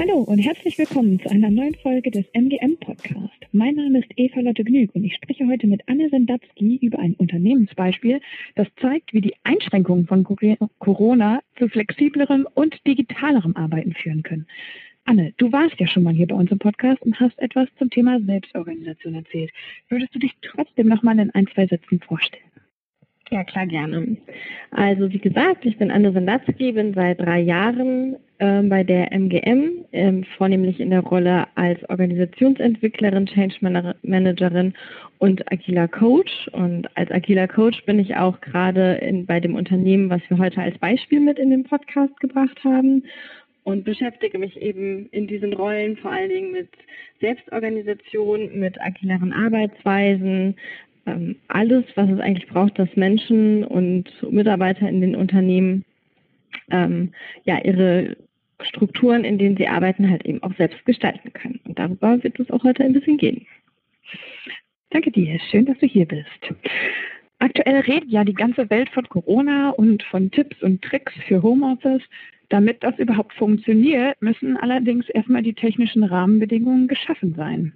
Hallo und herzlich willkommen zu einer neuen Folge des MGM Podcast. Mein Name ist Eva Lotte Gnüg und ich spreche heute mit Anne Sendatzky über ein Unternehmensbeispiel, das zeigt, wie die Einschränkungen von Corona zu flexiblerem und digitalerem Arbeiten führen können. Anne, du warst ja schon mal hier bei uns im Podcast und hast etwas zum Thema Selbstorganisation erzählt. Würdest du dich trotzdem noch mal in ein, zwei Sätzen vorstellen? Ja, klar, gerne. Also wie gesagt, ich bin Anne Sendatzky, bin seit drei Jahren bei der MGM, äh, vornehmlich in der Rolle als Organisationsentwicklerin, Change Managerin und agiler Coach. Und als agiler Coach bin ich auch gerade bei dem Unternehmen, was wir heute als Beispiel mit in den Podcast gebracht haben und beschäftige mich eben in diesen Rollen vor allen Dingen mit Selbstorganisation, mit agileren Arbeitsweisen, ähm, alles, was es eigentlich braucht, dass Menschen und Mitarbeiter in den Unternehmen ähm, ja ihre Strukturen, in denen sie arbeiten, halt eben auch selbst gestalten können. Und darüber wird es auch heute ein bisschen gehen. Danke dir, schön, dass du hier bist. Aktuell redet ja die ganze Welt von Corona und von Tipps und Tricks für Homeoffice. Damit das überhaupt funktioniert, müssen allerdings erstmal die technischen Rahmenbedingungen geschaffen sein.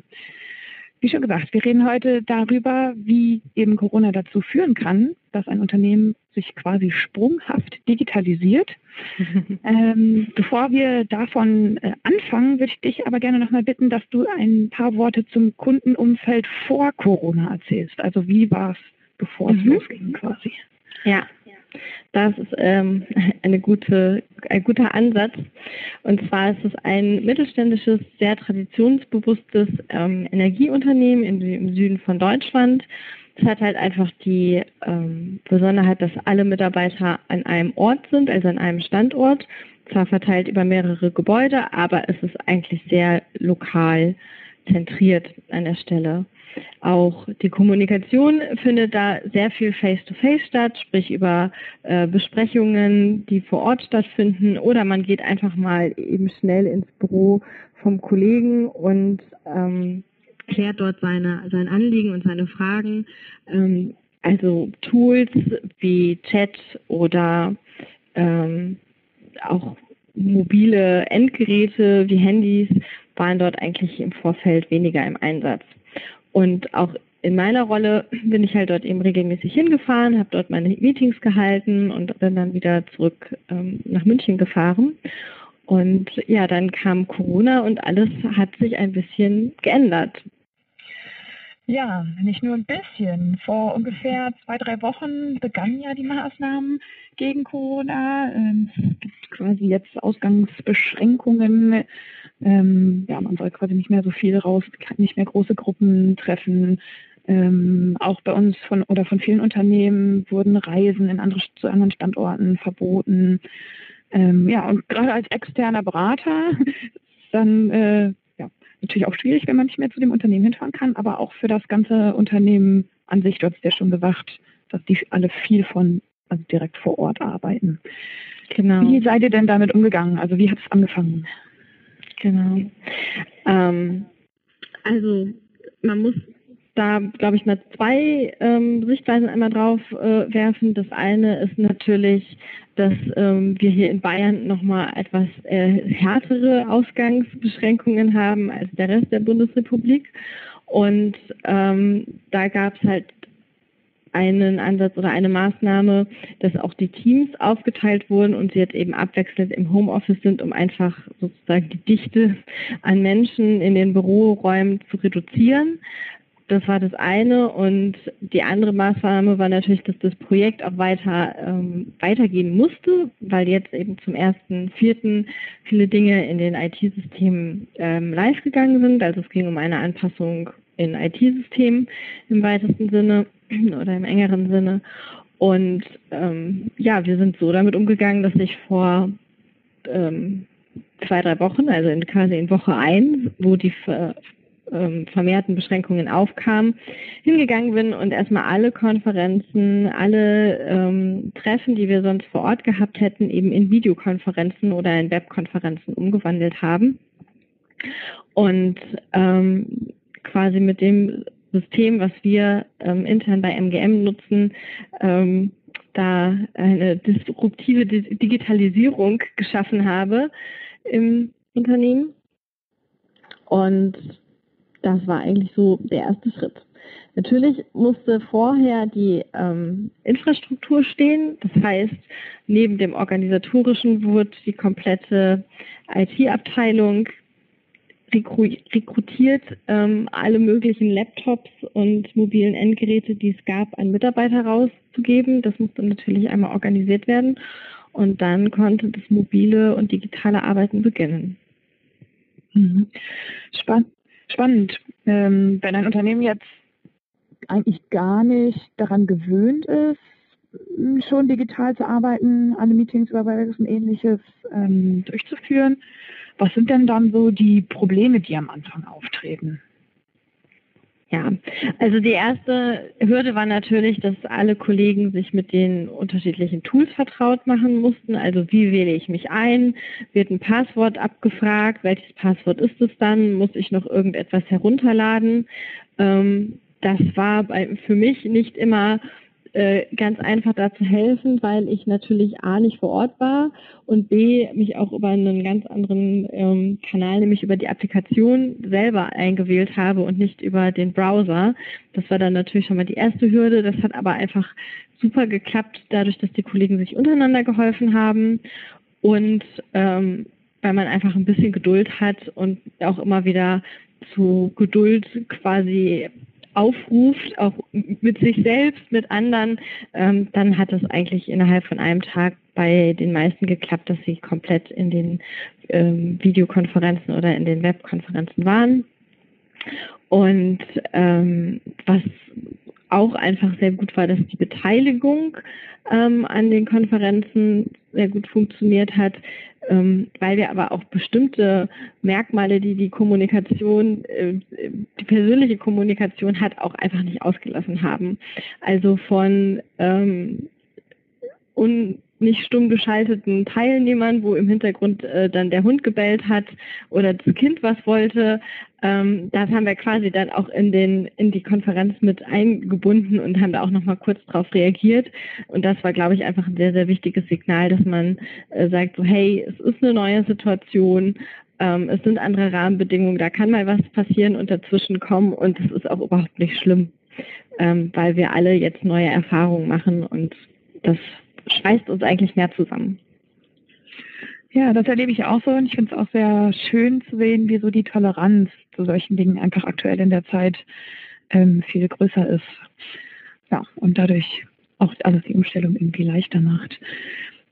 Wie schon gesagt, wir reden heute darüber, wie eben Corona dazu führen kann, dass ein Unternehmen sich quasi sprunghaft digitalisiert. ähm, bevor wir davon äh, anfangen, würde ich dich aber gerne nochmal bitten, dass du ein paar Worte zum Kundenumfeld vor Corona erzählst. Also wie war es, bevor es mhm. losging quasi? Ja, das ist ähm, eine gute, ein guter Ansatz. Und zwar ist es ein mittelständisches, sehr traditionsbewusstes ähm, Energieunternehmen im, im, Süden von Deutschland. Es hat halt einfach die ähm, Besonderheit, dass alle Mitarbeiter an einem Ort sind, also an einem Standort, zwar verteilt über mehrere Gebäude, aber es ist eigentlich sehr lokal zentriert an der Stelle. Auch die Kommunikation findet da sehr viel face-to-face -face statt, sprich über äh, Besprechungen, die vor Ort stattfinden, oder man geht einfach mal eben schnell ins Büro vom Kollegen und ähm, klärt dort seine, sein Anliegen und seine Fragen. Ähm, also Tools wie Chat oder ähm, auch mobile Endgeräte wie Handys waren dort eigentlich im Vorfeld weniger im Einsatz. Und auch in meiner Rolle bin ich halt dort eben regelmäßig hingefahren, habe dort meine Meetings gehalten und bin dann wieder zurück ähm, nach München gefahren. Und ja, dann kam Corona und alles hat sich ein bisschen geändert. Ja, nicht nur ein bisschen. Vor ungefähr zwei, drei Wochen begannen ja die Maßnahmen gegen Corona. Ähm, es gibt quasi jetzt Ausgangsbeschränkungen. Ähm, ja, man soll quasi nicht mehr so viel raus, nicht mehr große Gruppen treffen. Ähm, auch bei uns von oder von vielen Unternehmen wurden Reisen in andere, zu anderen Standorten verboten. Ähm, ja, und gerade als externer Berater dann äh, natürlich auch schwierig, wenn man nicht mehr zu dem Unternehmen hinfahren kann, aber auch für das ganze Unternehmen an sich, du hast ja schon gesagt, dass die alle viel von, also direkt vor Ort arbeiten. Genau. Wie seid ihr denn damit umgegangen? Also wie hat es angefangen? Genau. Ähm, also man muss da, glaube ich, mal zwei ähm, Sichtweisen einmal drauf äh, werfen. Das eine ist natürlich, dass ähm, wir hier in Bayern nochmal etwas äh, härtere Ausgangsbeschränkungen haben als der Rest der Bundesrepublik. Und ähm, da gab es halt einen Ansatz oder eine Maßnahme, dass auch die Teams aufgeteilt wurden und sie jetzt eben abwechselnd im Homeoffice sind, um einfach sozusagen die Dichte an Menschen in den Büroräumen zu reduzieren. Das war das eine. Und die andere Maßnahme war natürlich, dass das Projekt auch weiter ähm, weitergehen musste, weil jetzt eben zum ersten Vierten viele Dinge in den IT-Systemen ähm, live gegangen sind. Also es ging um eine Anpassung in IT-Systemen im weitesten Sinne oder im engeren Sinne. Und ähm, ja, wir sind so damit umgegangen, dass ich vor ähm, zwei, drei Wochen, also in, quasi in Woche eins, wo die ähm, vermehrten Beschränkungen aufkamen, hingegangen bin und erstmal alle Konferenzen, alle ähm, Treffen, die wir sonst vor Ort gehabt hätten, eben in Videokonferenzen oder in Webkonferenzen umgewandelt haben. Und ähm, quasi mit dem System, was wir ähm, intern bei MGM nutzen, ähm, da eine disruptive Digitalisierung geschaffen habe im Unternehmen. Und das war eigentlich so der erste Schritt. Natürlich musste vorher die ähm, Infrastruktur stehen. Das heißt, neben dem organisatorischen wurde die komplette IT-Abteilung rekrutiert, ähm, alle möglichen Laptops und mobilen Endgeräte, die es gab, an Mitarbeiter rauszugeben. Das musste natürlich einmal organisiert werden. Und dann konnte das mobile und digitale Arbeiten beginnen. Mhm. Spann spannend. Ähm, wenn ein Unternehmen jetzt eigentlich gar nicht daran gewöhnt ist, schon digital zu arbeiten, alle Meetings über und ähnliches ähm, durchzuführen, was sind denn dann so die Probleme, die am Anfang auftreten? Ja, also die erste Hürde war natürlich, dass alle Kollegen sich mit den unterschiedlichen Tools vertraut machen mussten. Also wie wähle ich mich ein? Wird ein Passwort abgefragt? Welches Passwort ist es dann? Muss ich noch irgendetwas herunterladen? Ähm, das war für mich nicht immer äh, ganz einfach da zu helfen, weil ich natürlich A nicht vor Ort war und B mich auch über einen ganz anderen ähm, Kanal, nämlich über die Applikation selber eingewählt habe und nicht über den Browser. Das war dann natürlich schon mal die erste Hürde. Das hat aber einfach super geklappt, dadurch, dass die Kollegen sich untereinander geholfen haben und ähm, weil man einfach ein bisschen Geduld hat und auch immer wieder zu Geduld quasi aufruft, auch mit sich selbst, mit anderen, ähm, dann hat es eigentlich innerhalb von einem Tag bei den meisten geklappt, dass sie komplett in den ähm, Videokonferenzen oder in den Webkonferenzen waren. Und ähm, was auch einfach sehr gut war, dass die Beteiligung ähm, an den Konferenzen sehr gut funktioniert hat, ähm, weil wir aber auch bestimmte Merkmale, die die Kommunikation, äh, die persönliche Kommunikation hat, auch einfach nicht ausgelassen haben. Also von ähm, nicht stumm geschalteten Teilnehmern, wo im Hintergrund äh, dann der Hund gebellt hat oder das Kind was wollte. Ähm, das haben wir quasi dann auch in, den, in die Konferenz mit eingebunden und haben da auch nochmal kurz drauf reagiert. Und das war, glaube ich, einfach ein sehr, sehr wichtiges Signal, dass man äh, sagt, so hey, es ist eine neue Situation, ähm, es sind andere Rahmenbedingungen, da kann mal was passieren und dazwischen kommen und es ist auch überhaupt nicht schlimm, ähm, weil wir alle jetzt neue Erfahrungen machen und das schweißt uns eigentlich mehr zusammen. Ja, das erlebe ich auch so und ich finde es auch sehr schön zu sehen, wie so die Toleranz zu solchen Dingen einfach aktuell in der Zeit ähm, viel größer ist. Ja, und dadurch auch alles die Umstellung irgendwie leichter macht.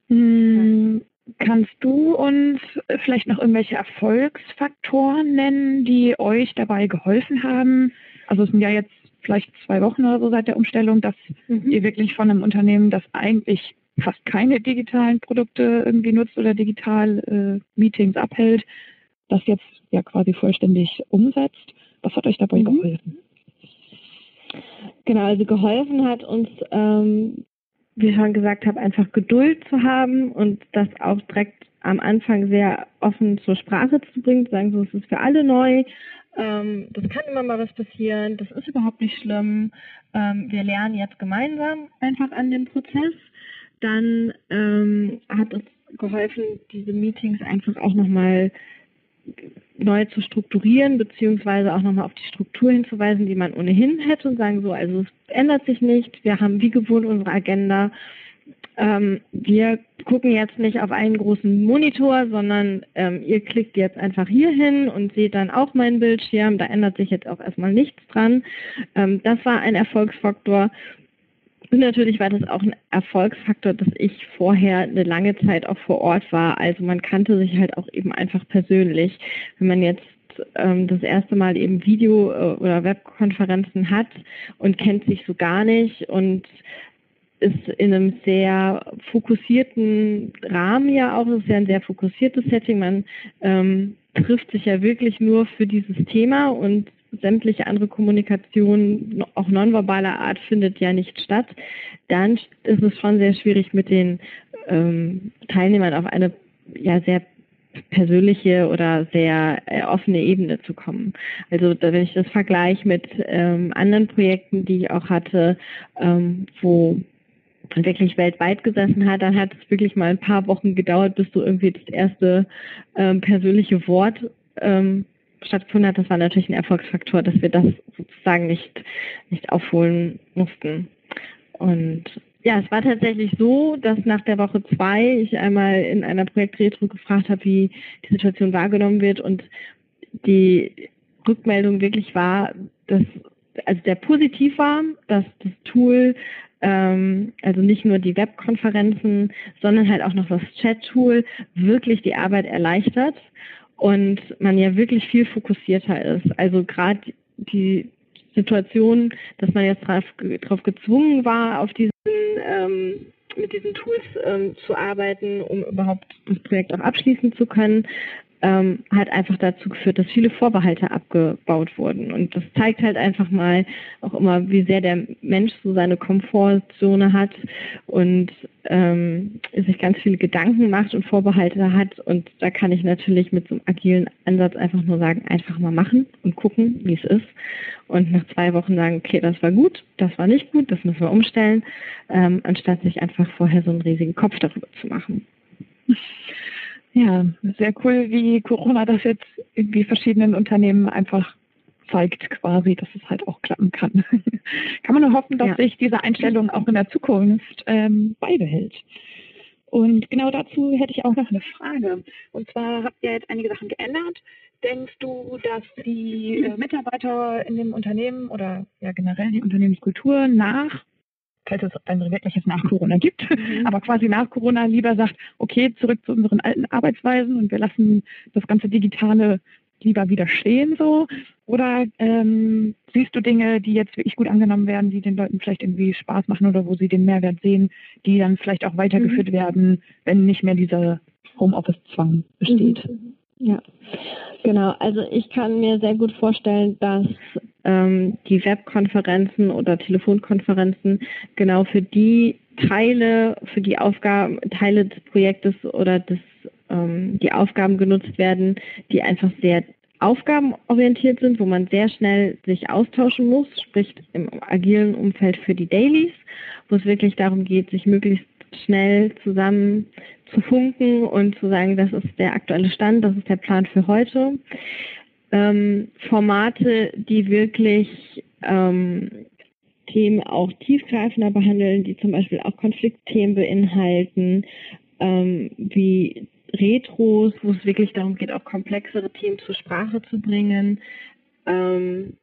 Hm, kannst du uns vielleicht noch irgendwelche Erfolgsfaktoren nennen, die euch dabei geholfen haben? Also es sind ja jetzt vielleicht zwei Wochen oder so seit der Umstellung, dass mhm. ihr wirklich von einem Unternehmen, das eigentlich fast keine digitalen Produkte irgendwie nutzt oder digital äh, Meetings abhält, das jetzt ja quasi vollständig umsetzt. Was hat euch dabei mhm. geholfen? Genau, also geholfen hat uns, ähm, wie ich schon gesagt habe, einfach Geduld zu haben und das auch direkt am Anfang sehr offen zur Sprache zu bringen, zu sagen, so es ist für alle neu, ähm, das kann immer mal was passieren, das ist überhaupt nicht schlimm. Ähm, wir lernen jetzt gemeinsam einfach an dem Prozess dann ähm, hat es geholfen, diese Meetings einfach auch nochmal neu zu strukturieren, beziehungsweise auch nochmal auf die Struktur hinzuweisen, die man ohnehin hätte und sagen so, also es ändert sich nicht, wir haben wie gewohnt unsere Agenda. Ähm, wir gucken jetzt nicht auf einen großen Monitor, sondern ähm, ihr klickt jetzt einfach hier hin und seht dann auch meinen Bildschirm. Da ändert sich jetzt auch erstmal nichts dran. Ähm, das war ein Erfolgsfaktor. Und natürlich war das auch ein Erfolgsfaktor, dass ich vorher eine lange Zeit auch vor Ort war. Also man kannte sich halt auch eben einfach persönlich. Wenn man jetzt ähm, das erste Mal eben Video- äh, oder Webkonferenzen hat und kennt sich so gar nicht und ist in einem sehr fokussierten Rahmen ja auch, es ist ja ein sehr fokussiertes Setting. Man ähm, trifft sich ja wirklich nur für dieses Thema und sämtliche andere Kommunikation, auch nonverbaler Art, findet ja nicht statt, dann ist es schon sehr schwierig, mit den ähm, Teilnehmern auf eine ja sehr persönliche oder sehr äh, offene Ebene zu kommen. Also da, wenn ich das vergleiche mit ähm, anderen Projekten, die ich auch hatte, ähm, wo wirklich weltweit gesessen hat, dann hat es wirklich mal ein paar Wochen gedauert, bis so irgendwie das erste ähm, persönliche Wort ähm, stattgefunden hat. Das war natürlich ein Erfolgsfaktor, dass wir das sozusagen nicht, nicht aufholen mussten. Und ja, es war tatsächlich so, dass nach der Woche zwei ich einmal in einer Projektretro gefragt habe, wie die Situation wahrgenommen wird und die Rückmeldung wirklich war, dass also der positiv war, dass das Tool ähm, also nicht nur die Webkonferenzen, sondern halt auch noch das Chat-Tool wirklich die Arbeit erleichtert und man ja wirklich viel fokussierter ist. Also gerade die Situation, dass man jetzt darauf gezwungen war, auf diesen ähm, mit diesen Tools ähm, zu arbeiten, um überhaupt das Projekt auch abschließen zu können, ähm, hat einfach dazu geführt, dass viele Vorbehalte abgebaut wurden. Und das zeigt halt einfach mal auch immer, wie sehr der Mensch so seine Komfortzone hat und ähm, sich ganz viele Gedanken macht und Vorbehalte hat. Und da kann ich natürlich mit so einem agilen Ansatz einfach nur sagen, einfach mal machen und gucken, wie es ist. Und nach zwei Wochen sagen, okay, das war gut, das war nicht gut, das müssen wir umstellen, ähm, anstatt sich einfach vorher so einen riesigen Kopf darüber zu machen. Ja, sehr cool, wie Corona das jetzt irgendwie verschiedenen Unternehmen einfach zeigt quasi, dass es halt auch klappen kann. kann man nur hoffen, dass ja. sich diese Einstellung auch in der Zukunft ähm, beibehält. Und genau dazu hätte ich auch noch eine Frage. Und zwar habt ihr jetzt einige Sachen geändert. Denkst du, dass die äh, Mitarbeiter in dem Unternehmen oder ja generell die Unternehmenskultur nach falls es ein wirkliches nach Corona gibt, mhm. aber quasi nach Corona lieber sagt, okay, zurück zu unseren alten Arbeitsweisen und wir lassen das ganze Digitale lieber wieder stehen so? Oder ähm, siehst du Dinge, die jetzt wirklich gut angenommen werden, die den Leuten vielleicht irgendwie Spaß machen oder wo sie den Mehrwert sehen, die dann vielleicht auch weitergeführt mhm. werden, wenn nicht mehr dieser Homeoffice-Zwang besteht? Mhm. Ja, genau. Also ich kann mir sehr gut vorstellen, dass ähm, die Webkonferenzen oder Telefonkonferenzen genau für die Teile, für die Aufgaben, Teile des Projektes oder des, ähm, die Aufgaben genutzt werden, die einfach sehr aufgabenorientiert sind, wo man sehr schnell sich austauschen muss, sprich im agilen Umfeld für die Dailies, wo es wirklich darum geht, sich möglichst schnell zusammen zu funken und zu sagen, das ist der aktuelle Stand, das ist der Plan für heute ähm, Formate, die wirklich ähm, Themen auch tiefgreifender behandeln, die zum Beispiel auch Konfliktthemen beinhalten, ähm, wie Retros, wo es wirklich darum geht, auch komplexere Themen zur Sprache zu bringen. Ähm,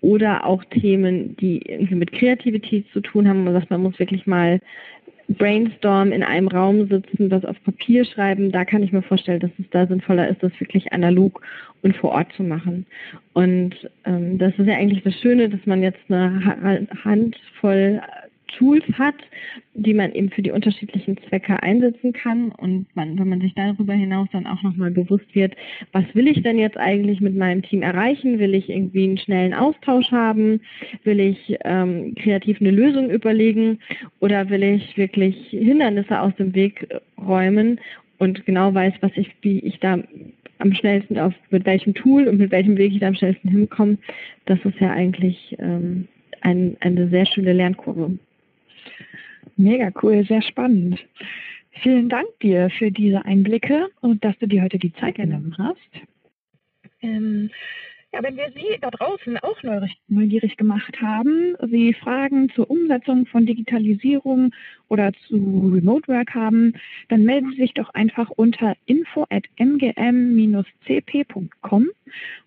oder auch Themen, die irgendwie mit Kreativität zu tun haben. Man sagt, man muss wirklich mal brainstorm in einem Raum sitzen, das auf Papier schreiben, da kann ich mir vorstellen, dass es da sinnvoller ist, das wirklich analog und vor Ort zu machen. Und ähm, das ist ja eigentlich das Schöne, dass man jetzt eine Handvoll Tools hat, die man eben für die unterschiedlichen Zwecke einsetzen kann und man, wenn man sich darüber hinaus dann auch nochmal bewusst wird, was will ich denn jetzt eigentlich mit meinem Team erreichen? Will ich irgendwie einen schnellen Austausch haben? Will ich ähm, kreativ eine Lösung überlegen oder will ich wirklich Hindernisse aus dem Weg räumen und genau weiß, was ich, wie ich da am schnellsten auf, mit welchem Tool und mit welchem Weg ich da am schnellsten hinkomme, das ist ja eigentlich ähm, ein, eine sehr schöne Lernkurve. Mega cool, sehr spannend. Vielen Dank dir für diese Einblicke und dass du dir heute die Zeit genommen hast. Ähm, ja, wenn wir Sie da draußen auch neugierig gemacht haben, Sie Fragen zur Umsetzung von Digitalisierung oder zu Remote Work haben, dann melden Sie sich doch einfach unter info at mgm-cp.com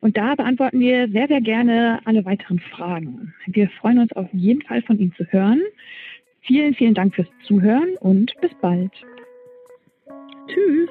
und da beantworten wir sehr, sehr gerne alle weiteren Fragen. Wir freuen uns auf jeden Fall von Ihnen zu hören. Vielen, vielen Dank fürs Zuhören und bis bald. Tschüss.